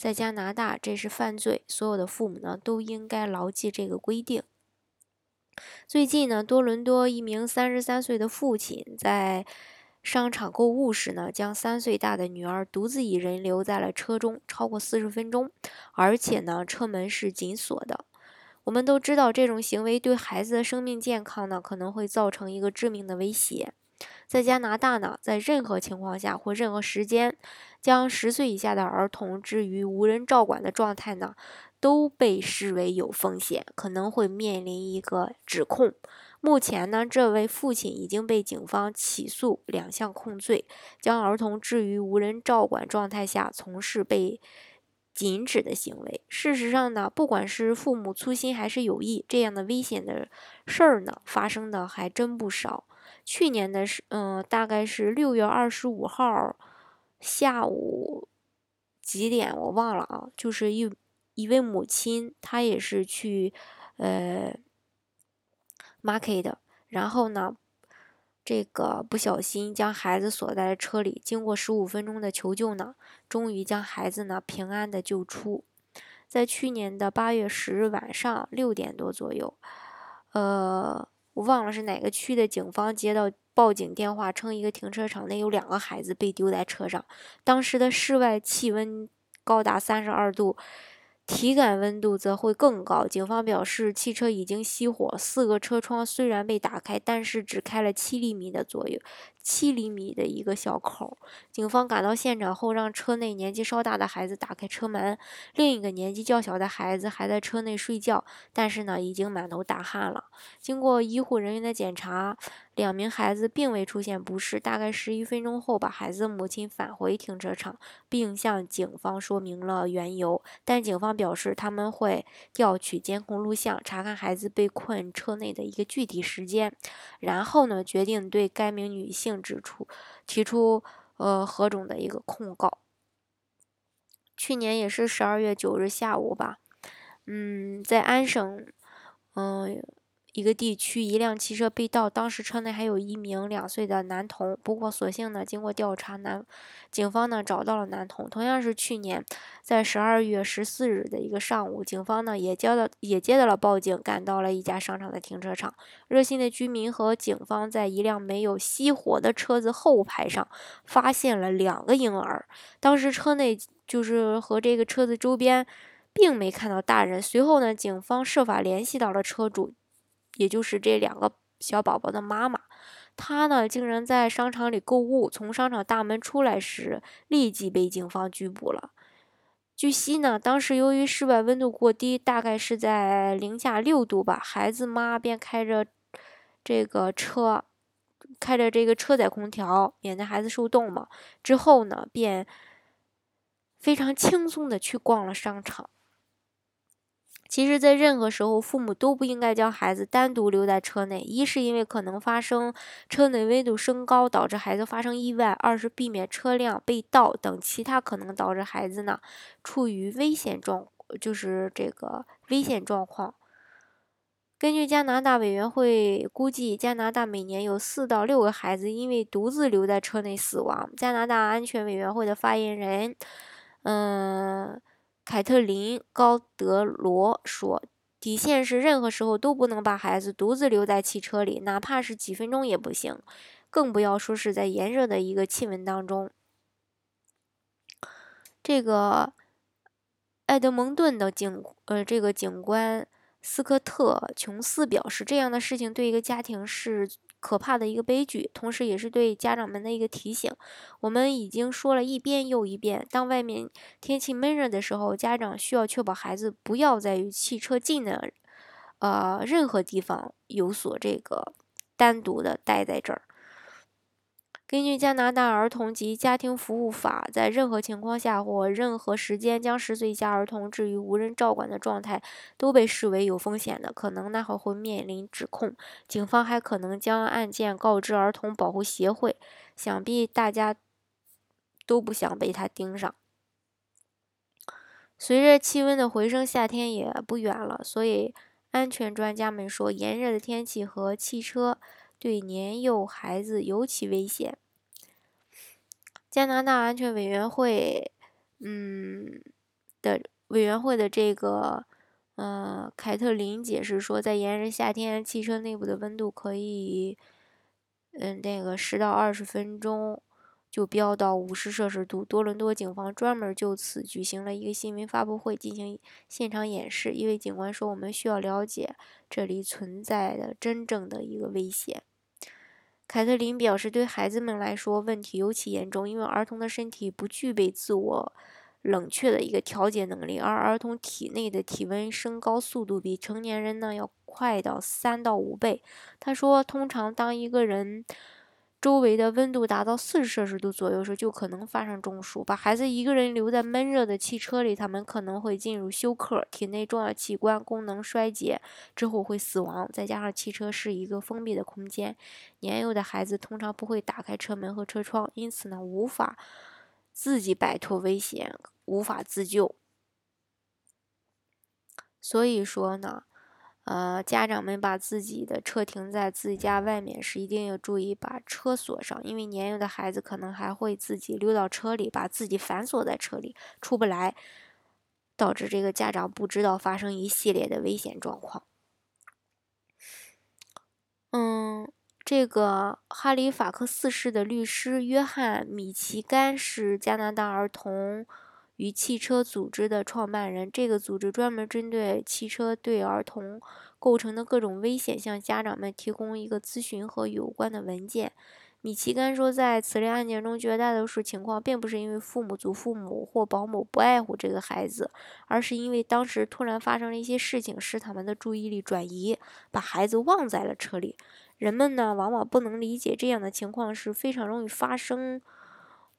在加拿大，这是犯罪，所有的父母呢都应该牢记这个规定。最近呢，多伦多一名三十三岁的父亲在商场购物时呢，将三岁大的女儿独自一人留在了车中超过四十分钟，而且呢，车门是紧锁的。我们都知道，这种行为对孩子的生命健康呢，可能会造成一个致命的威胁。在加拿大呢，在任何情况下或任何时间，将十岁以下的儿童置于无人照管的状态呢，都被视为有风险，可能会面临一个指控。目前呢，这位父亲已经被警方起诉两项控罪：将儿童置于无人照管状态下从事被禁止的行为。事实上呢，不管是父母粗心还是有意，这样的危险的事儿呢，发生的还真不少。去年的是，嗯，大概是六月二十五号下午几点我忘了啊，就是一一位母亲，她也是去呃 market，然后呢，这个不小心将孩子锁在了车里，经过十五分钟的求救呢，终于将孩子呢平安的救出。在去年的八月十日晚上六点多左右，呃。我忘了是哪个区的警方接到报警电话，称一个停车场内有两个孩子被丢在车上。当时的室外气温高达三十二度。体感温度则会更高。警方表示，汽车已经熄火，四个车窗虽然被打开，但是只开了七厘米的左右，七厘米的一个小口。警方赶到现场后，让车内年纪稍大的孩子打开车门，另一个年纪较小的孩子还在车内睡觉，但是呢，已经满头大汗了。经过医护人员的检查。两名孩子并未出现不适。大概十一分钟后，把孩子母亲返回停车场，并向警方说明了缘由。但警方表示，他们会调取监控录像，查看孩子被困车内的一个具体时间，然后呢，决定对该名女性并指出提出呃何种的一个控告。去年也是十二月九日下午吧，嗯，在安省，嗯。一个地区，一辆汽车被盗，当时车内还有一名两岁的男童。不过，所幸呢，经过调查，男警方呢找到了男童。同样是去年，在十二月十四日的一个上午，警方呢也接到也接到了报警，赶到了一家商场的停车场。热心的居民和警方在一辆没有熄火的车子后排上发现了两个婴儿。当时车内就是和这个车子周边，并没看到大人。随后呢，警方设法联系到了车主。也就是这两个小宝宝的妈妈，她呢竟然在商场里购物，从商场大门出来时，立即被警方拘捕了。据悉呢，当时由于室外温度过低，大概是在零下六度吧，孩子妈便开着这个车，开着这个车载空调，免得孩子受冻嘛。之后呢，便非常轻松的去逛了商场。其实，在任何时候，父母都不应该将孩子单独留在车内。一是因为可能发生车内温度升高导致孩子发生意外；二是避免车辆被盗等其他可能导致孩子呢处于危险状，就是这个危险状况。根据加拿大委员会估计，加拿大每年有四到六个孩子因为独自留在车内死亡。加拿大安全委员会的发言人，嗯。凯特琳·高德罗说：“底线是任何时候都不能把孩子独自留在汽车里，哪怕是几分钟也不行，更不要说是在炎热的一个气温当中。”这个埃德蒙顿的警呃，这个警官斯科特·琼斯表示：“这样的事情对一个家庭是。”可怕的一个悲剧，同时也是对家长们的一个提醒。我们已经说了一遍又一遍，当外面天气闷热的时候，家长需要确保孩子不要在与汽车近的呃任何地方有所这个单独的待在这儿。根据加拿大儿童及家庭服务法，在任何情况下或任何时间将十岁以下儿童置于无人照管的状态，都被视为有风险的，可能那会会面临指控。警方还可能将案件告知儿童保护协会。想必大家都不想被他盯上。随着气温的回升，夏天也不远了，所以安全专家们说，炎热的天气和汽车。对年幼孩子尤其危险。加拿大安全委员会，嗯的委员会的这个，呃，凯特琳解释说，在炎热夏天，汽车内部的温度可以，嗯，那个十到二十分钟就飙到五十摄氏度。多伦多警方专门就此举行了一个新闻发布会，进行现场演示。一位警官说：“我们需要了解这里存在的真正的一个危险。”凯特琳表示，对孩子们来说，问题尤其严重，因为儿童的身体不具备自我冷却的一个调节能力，而儿童体内的体温升高速度比成年人呢要快到三到五倍。他说，通常当一个人周围的温度达到四十摄氏度左右时，就可能发生中暑。把孩子一个人留在闷热的汽车里，他们可能会进入休克，体内重要器官功能衰竭之后会死亡。再加上汽车是一个封闭的空间，年幼的孩子通常不会打开车门和车窗，因此呢，无法自己摆脱危险，无法自救。所以说呢。呃，家长们把自己的车停在自己家外面时，一定要注意把车锁上，因为年幼的孩子可能还会自己溜到车里，把自己反锁在车里，出不来，导致这个家长不知道发生一系列的危险状况。嗯，这个哈利法克斯市的律师约翰米奇甘是加拿大儿童。与汽车组织的创办人，这个组织专门针对汽车对儿童构成的各种危险，向家长们提供一个咨询和有关的文件。米奇甘说，在此类案件中，绝大多数情况并不是因为父母、祖父母或保姆不爱护这个孩子，而是因为当时突然发生了一些事情，使他们的注意力转移，把孩子忘在了车里。人们呢，往往不能理解这样的情况是非常容易发生。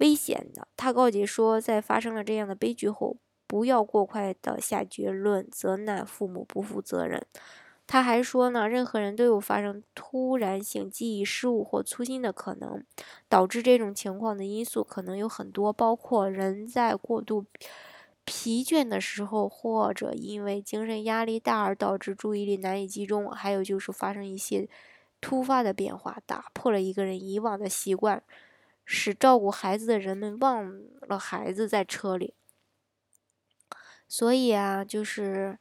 危险的，他告诫说，在发生了这样的悲剧后，不要过快的下结论，责难父母不负责任。他还说呢，任何人都有发生突然性记忆失误或粗心的可能，导致这种情况的因素可能有很多，包括人在过度疲倦的时候，或者因为精神压力大而导致注意力难以集中，还有就是发生一些突发的变化，打破了一个人以往的习惯。使照顾孩子的人们忘了孩子在车里，所以啊，就是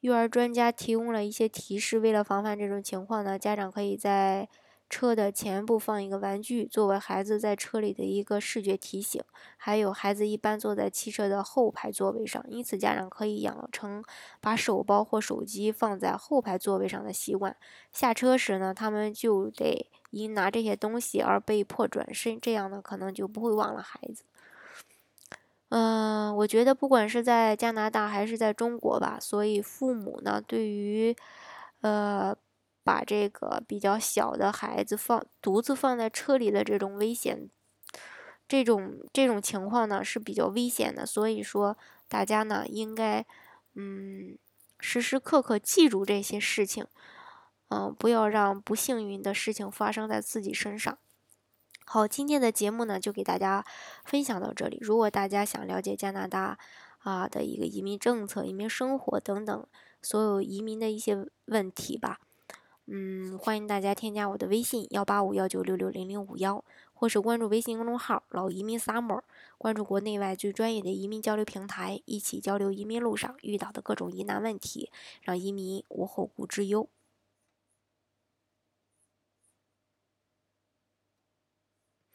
育儿专家提供了一些提示。为了防范这种情况呢，家长可以在车的前部放一个玩具，作为孩子在车里的一个视觉提醒。还有，孩子一般坐在汽车的后排座位上，因此家长可以养成把手包或手机放在后排座位上的习惯。下车时呢，他们就得。因拿这些东西而被迫转身，这样呢可能就不会忘了孩子。嗯，我觉得不管是在加拿大还是在中国吧，所以父母呢对于呃把这个比较小的孩子放独自放在车里的这种危险，这种这种情况呢是比较危险的，所以说大家呢应该嗯时时刻刻记住这些事情。嗯，不要让不幸运的事情发生在自己身上。好，今天的节目呢，就给大家分享到这里。如果大家想了解加拿大啊的一个移民政策、移民生活等等所有移民的一些问题吧，嗯，欢迎大家添加我的微信幺八五幺九六六零零五幺，或是关注微信公众号“老移民 summer”，关注国内外最专业的移民交流平台，一起交流移民路上遇到的各种疑难问题，让移民无后顾之忧。